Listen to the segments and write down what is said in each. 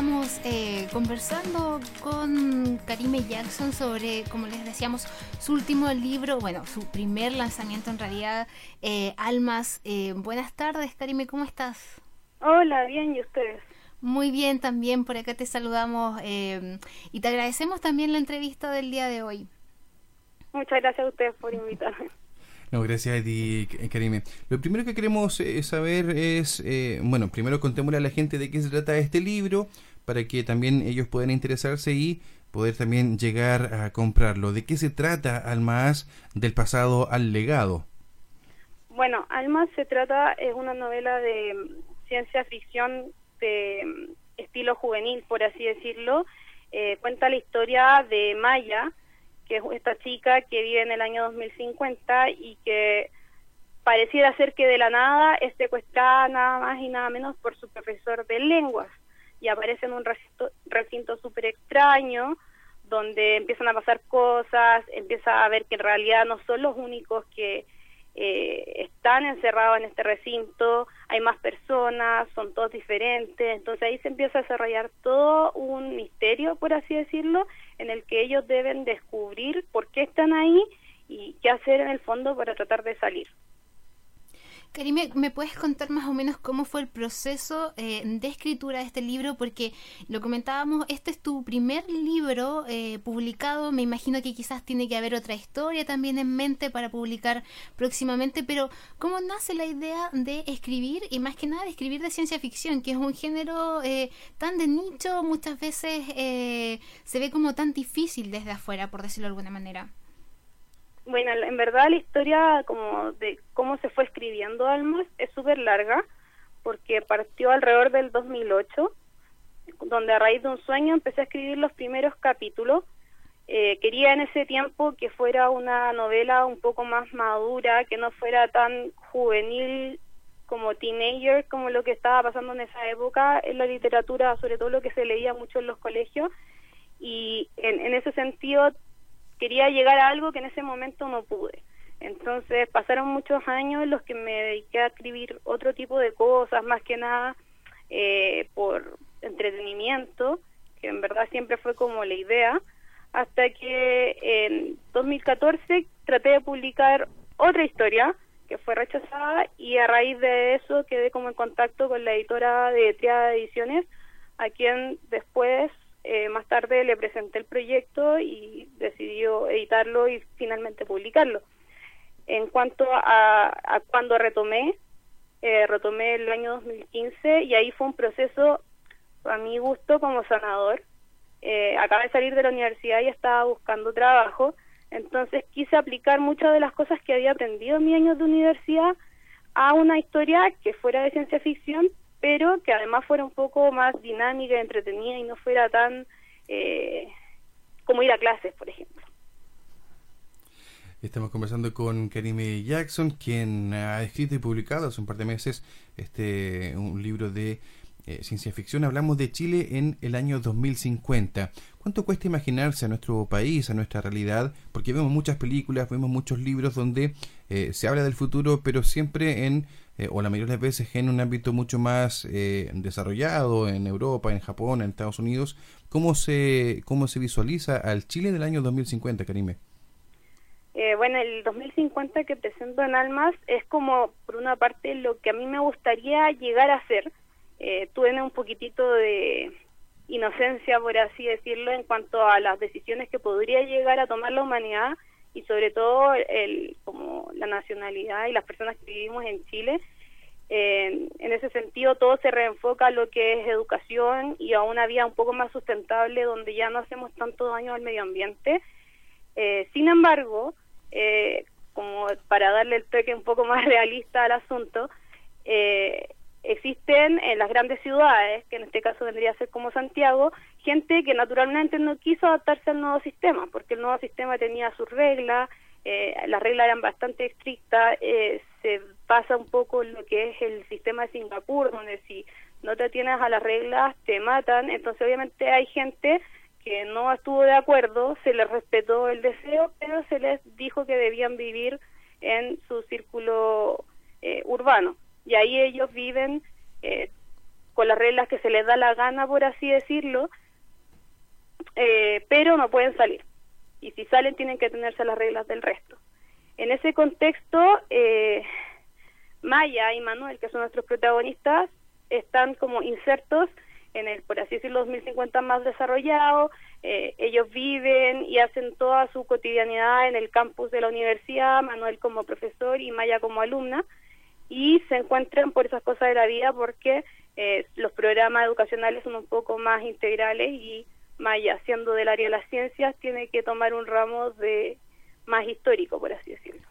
Estamos eh, conversando con Karime Jackson sobre, como les decíamos, su último libro, bueno, su primer lanzamiento en realidad, eh, Almas. Eh, buenas tardes, Karime, ¿cómo estás? Hola, bien, ¿y ustedes? Muy bien, también por acá te saludamos y te agradecemos también la entrevista del día de hoy. Muchas gracias a ustedes por invitarme. No, gracias a ti, Karime. Lo primero que queremos eh, saber es, eh, bueno, primero contémosle a la gente de qué se trata este libro, para que también ellos puedan interesarse y poder también llegar a comprarlo. ¿De qué se trata Almas del pasado al legado? Bueno, Almas se trata, es una novela de mm, ciencia ficción de mm, estilo juvenil, por así decirlo. Eh, cuenta la historia de Maya, que es esta chica que vive en el año 2050 y que pareciera ser que de la nada es secuestrada nada más y nada menos por su profesor de lenguas y aparece en un recinto súper extraño donde empiezan a pasar cosas, empieza a ver que en realidad no son los únicos que eh, están encerrados en este recinto, hay más personas, son todos diferentes, entonces ahí se empieza a desarrollar todo un misterio, por así decirlo, en el que ellos deben descubrir por qué están ahí y qué hacer en el fondo para tratar de salir. Karime, ¿me puedes contar más o menos cómo fue el proceso eh, de escritura de este libro? Porque lo comentábamos, este es tu primer libro eh, publicado, me imagino que quizás tiene que haber otra historia también en mente para publicar próximamente, pero ¿cómo nace la idea de escribir y más que nada de escribir de ciencia ficción, que es un género eh, tan de nicho, muchas veces se ve como tan difícil desde afuera, por decirlo de alguna manera? Bueno, en verdad la historia como de cómo se fue escribiendo Almas es súper larga porque partió alrededor del 2008, donde a raíz de un sueño empecé a escribir los primeros capítulos. Eh, quería en ese tiempo que fuera una novela un poco más madura, que no fuera tan juvenil como teenager, como lo que estaba pasando en esa época en la literatura, sobre todo lo que se leía mucho en los colegios. Y en, en ese sentido quería llegar a algo que en ese momento no pude. Entonces pasaron muchos años en los que me dediqué a escribir otro tipo de cosas, más que nada eh, por entretenimiento, que en verdad siempre fue como la idea, hasta que en 2014 traté de publicar otra historia que fue rechazada y a raíz de eso quedé como en contacto con la editora de Triada Ediciones, a quien después eh, más tarde le presenté el proyecto y decidió editarlo y finalmente publicarlo. En cuanto a, a cuando retomé, eh, retomé el año 2015 y ahí fue un proceso a mi gusto como sanador. Eh, acabé de salir de la universidad y estaba buscando trabajo, entonces quise aplicar muchas de las cosas que había aprendido en mis años de universidad a una historia que fuera de ciencia ficción, pero que además fuera un poco más dinámica, entretenida y no fuera tan eh, como ir a clases, por ejemplo. Estamos conversando con Karime Jackson, quien ha escrito y publicado hace un par de meses este un libro de eh, ciencia ficción. Hablamos de Chile en el año 2050. ¿Cuánto cuesta imaginarse a nuestro país, a nuestra realidad? Porque vemos muchas películas, vemos muchos libros donde eh, se habla del futuro, pero siempre en eh, o la mayoría de las veces en un ámbito mucho más eh, desarrollado, en Europa, en Japón, en Estados Unidos. ¿Cómo se, cómo se visualiza al Chile del año 2050, Karime? Eh, bueno, el 2050 que presento en Almas es como, por una parte, lo que a mí me gustaría llegar a ser. Eh, un poquitito de inocencia, por así decirlo, en cuanto a las decisiones que podría llegar a tomar la humanidad y sobre todo el, como la nacionalidad y las personas que vivimos en Chile. en ese sentido, todo se reenfoca a lo que es educación y a una vida un poco más sustentable donde ya no hacemos tanto daño al medio ambiente. Eh, sin embargo, eh, como para darle el toque un poco más realista al asunto, eh, existen en las grandes ciudades, que en este caso vendría a ser como Santiago, gente que naturalmente no quiso adaptarse al nuevo sistema, porque el nuevo sistema tenía sus reglas, eh, las reglas eran bastante estrictas, eh, se pasa un poco lo que es el sistema de Singapur, donde si no te tienes a las reglas te matan, entonces obviamente hay gente que no estuvo de acuerdo, se les respetó el deseo, pero se les dijo que debían vivir en su círculo eh, urbano. Y ahí ellos viven eh, con las reglas que se les da la gana, por así decirlo, eh, pero no pueden salir. Y si salen tienen que tenerse las reglas del resto. En ese contexto, Maya y Manuel, que son nuestros protagonistas, están como insertos en el, por así decirlo, 2050 más desarrollado. Eh, ellos viven y hacen toda su cotidianidad en el campus de la universidad, Manuel como profesor y Maya como alumna, y se encuentran por esas cosas de la vida porque eh, los programas educacionales son un poco más integrales y Maya, siendo del área de las ciencias, tiene que tomar un ramo de más histórico, por así decirlo.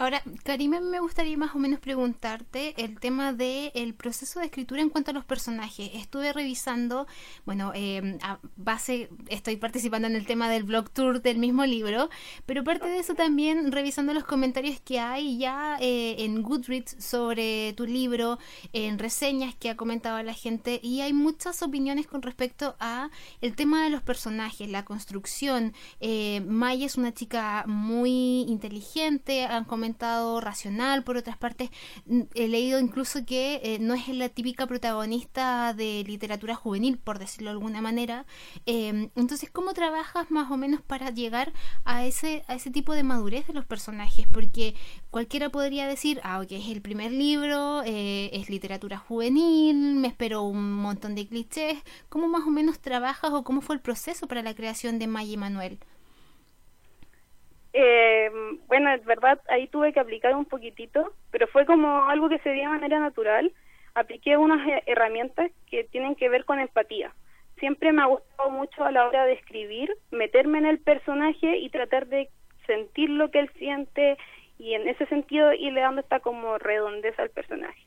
Ahora, Karime, me gustaría más o menos preguntarte el tema del el proceso de escritura en cuanto a los personajes. Estuve revisando, bueno, eh, base, estoy participando en el tema del blog tour del mismo libro, pero parte de eso también revisando los comentarios que hay ya eh, en Goodreads sobre tu libro, en reseñas que ha comentado la gente, y hay muchas opiniones con respecto a el tema de los personajes, la construcción. Eh, Maya es una chica muy inteligente, han comentado racional, por otras partes he leído incluso que eh, no es la típica protagonista de literatura juvenil, por decirlo de alguna manera. Em, entonces, ¿cómo trabajas más o menos para llegar a ese, a ese tipo de madurez de los personajes? Porque cualquiera podría decir, ah, ok, es el primer libro, eh, es literatura juvenil, me espero un montón de clichés. ¿Cómo más o menos trabajas o cómo fue el proceso para la creación de Maya y Manuel? Eh, bueno, es verdad, ahí tuve que aplicar un poquitito, pero fue como algo que se dio de manera natural. Apliqué unas herramientas que tienen que ver con empatía. Siempre me ha gustado mucho a la hora de escribir, meterme en el personaje y tratar de sentir lo que él siente y en ese sentido irle dando esta como redondeza al personaje.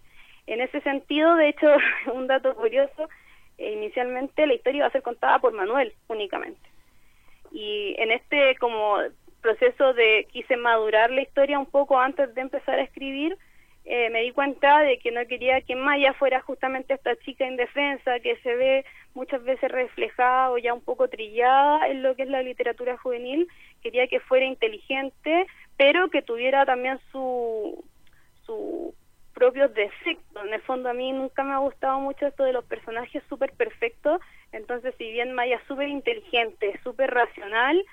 En ese sentido, de hecho, un dato curioso, eh, inicialmente la historia iba a ser contada por Manuel únicamente. Y en este como proceso de quise madurar la historia un poco antes de empezar a escribir, eh, me di cuenta de que no quería que Maya fuera justamente esta chica indefensa que se ve muchas veces reflejada o ya un poco trillada en lo que es la literatura juvenil. Quería que fuera inteligente, pero que tuviera también su, su propios defectos. En el fondo a mí nunca me ha gustado mucho esto de los personajes súper perfectos. Entonces, si bien Maya es súper inteligente, súper racional,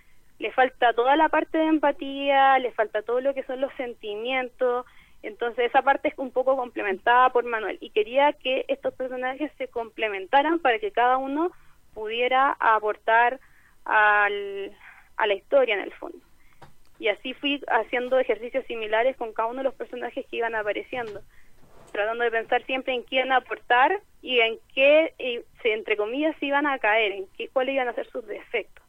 le falta toda la parte de empatía, le falta todo lo que son los sentimientos, entonces esa parte es un poco complementada por Manuel y quería que estos personajes se complementaran para que cada uno pudiera aportar a la historia en el fondo. Y así fui haciendo ejercicios similares con cada uno de los personajes que iban apareciendo, tratando de pensar siempre en quién aportar y en qué, entre comillas, iban a caer, en qué, cuáles iban a ser sus defectos.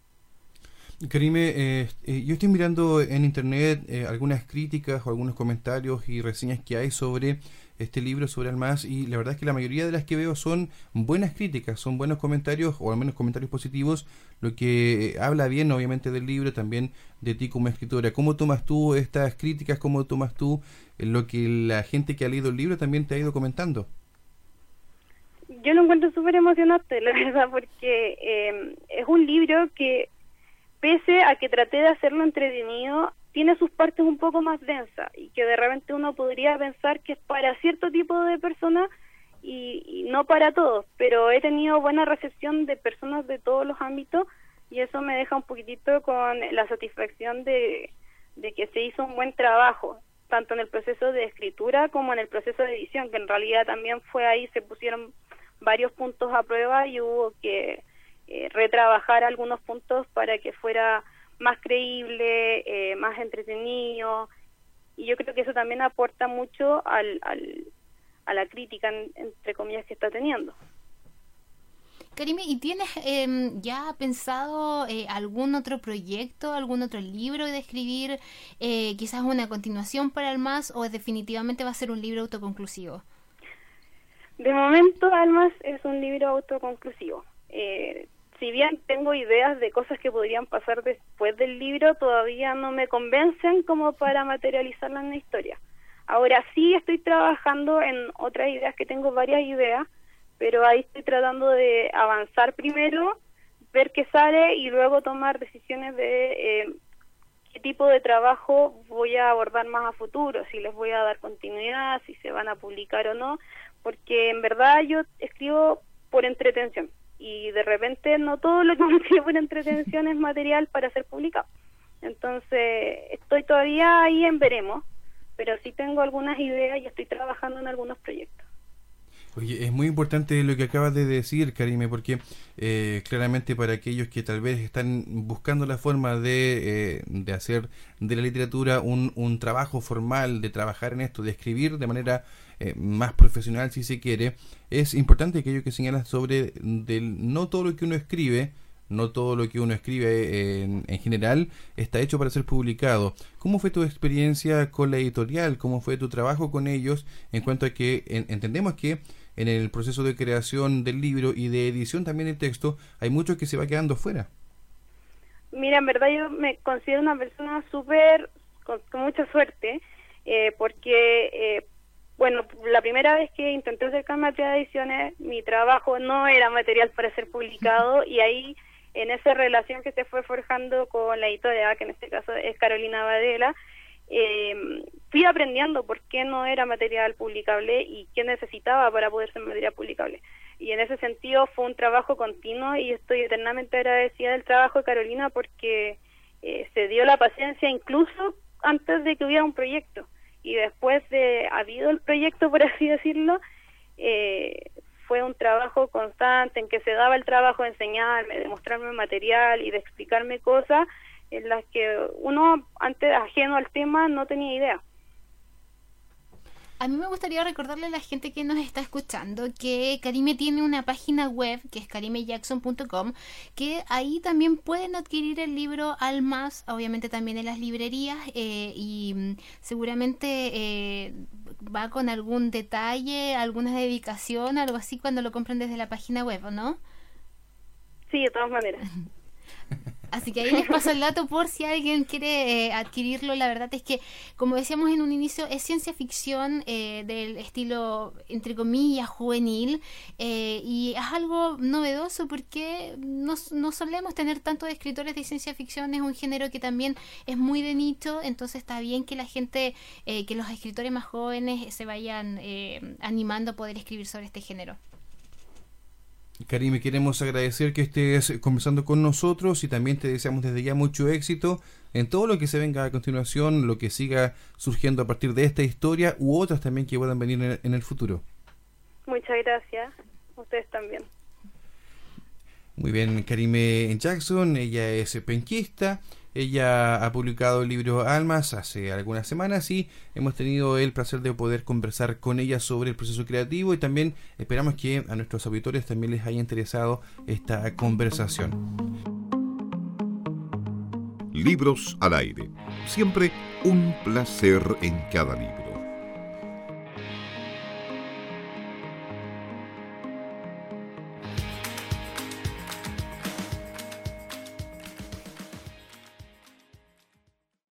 Karime, eh, eh, yo estoy mirando en internet eh, algunas críticas o algunos comentarios y reseñas que hay sobre este libro, sobre Almaz, y la verdad es que la mayoría de las que veo son buenas críticas, son buenos comentarios, o al menos comentarios positivos, lo que habla bien obviamente del libro, también de ti como escritora. ¿Cómo tomas tú estas críticas? ¿Cómo tomas tú lo que la gente que ha leído el libro también te ha ido comentando? Yo lo encuentro súper emocionante, la verdad, porque es un libro que pese a que traté de hacerlo entretenido, tiene sus partes un poco más densas y que de repente uno podría pensar que es para cierto tipo de personas y, no para todos, pero he tenido buena recepción de personas de todos los ámbitos y eso me deja un poquitito con la satisfacción de, de que se hizo un buen trabajo, tanto en el proceso de escritura como en el proceso de edición, que en realidad también fue ahí, se pusieron varios puntos a prueba y hubo que eh, retrabajar algunos puntos para que fuera más creíble, eh, más entretenido. Y yo creo que eso también aporta mucho al, a la crítica, entre comillas, que está teniendo. Karime, ¿y tienes em, ya pensado eh, algún otro proyecto, algún otro libro de escribir, quizás una continuación para el más o definitivamente va a ser un libro autoconclusivo? De momento, Almas es un libro autoconclusivo. Si bien tengo ideas de cosas que podrían pasar después del libro, todavía no me convencen como para materializarla en la historia. Ahora sí estoy trabajando en otras ideas, que tengo varias ideas, pero ahí estoy tratando de avanzar primero, ver qué sale y luego tomar decisiones de eh, qué tipo de trabajo voy a abordar más a futuro, si les voy a dar continuidad, si se van a publicar o no, porque en verdad yo escribo por entretención y de repente no todo lo que me escribo por entretención es material para ser publicado. Entonces estoy todavía ahí en veremos, pero sí tengo algunas ideas y estoy trabajando en algunos proyectos. Oye, es muy importante lo que acabas de decir, Karime, porque eh, claramente para aquellos que tal vez están buscando la forma de, eh, de hacer de la literatura un, un, trabajo formal, de trabajar en esto, de escribir de manera eh, más profesional si se quiere, es importante aquello que señalas sobre del, no todo lo que uno escribe, no todo lo que uno escribe en, en, general está hecho para ser publicado. ¿Cómo fue tu experiencia con la editorial? ¿Cómo fue tu trabajo con ellos? En cuanto a que entendemos que en el proceso de creación del libro y de edición también del texto, hay mucho que se va quedando fuera. Mira, en verdad yo me considero una persona súper, con, mucha suerte, eh, porque, eh, bueno, la primera vez que intenté acercarme a ediciones, mi trabajo no era material para ser publicado y ahí, en esa relación que se fue forjando con la editorial, que en este caso es Carolina Badela, eh, fui aprendiendo por qué no era material publicable y qué necesitaba para poder ser material publicable. Y en ese sentido fue un trabajo continuo y estoy eternamente agradecida del trabajo de Carolina porque eh, se dio la paciencia incluso antes de que hubiera un proyecto. Y después de habido el proyecto, por así decirlo, eh, fue un trabajo constante en que se daba el trabajo de enseñarme, de mostrarme material y de explicarme cosas en las que uno antes ajeno al tema no tenía idea. A mí me gustaría recordarle a la gente que nos está escuchando que Karime tiene una página web que es karimejackson.com que ahí también pueden adquirir el libro Almas, obviamente también en las librerías eh, y mm, seguramente eh, va con algún detalle, alguna dedicación, algo así cuando lo compren desde la página web, ¿no? Sí, de todas maneras. Así que ahí les paso el dato por si alguien quiere eh, adquirirlo. La verdad es que, como decíamos en un inicio, es ciencia ficción eh, del estilo, entre comillas, juvenil. Eh, y es algo novedoso porque no, no solemos tener tantos escritores de ciencia ficción. Es un género que también es muy de nicho. Entonces está bien que la gente, que los escritores más jóvenes se vayan animando a poder escribir sobre este género. Karime, queremos agradecer que estés conversando con nosotros y también te deseamos desde ya mucho éxito en todo lo que se venga a continuación, lo que siga surgiendo a partir de esta historia u otras también que puedan venir en el futuro. Muchas gracias. Ustedes también. Muy bien, Karime Jackson, ella es penquista ella ha publicado el libro Almas hace algunas semanas y hemos tenido el placer de poder conversar con ella sobre el proceso creativo y también esperamos que a nuestros auditores también les haya interesado esta conversación. Libros al aire. Siempre un placer en cada libro.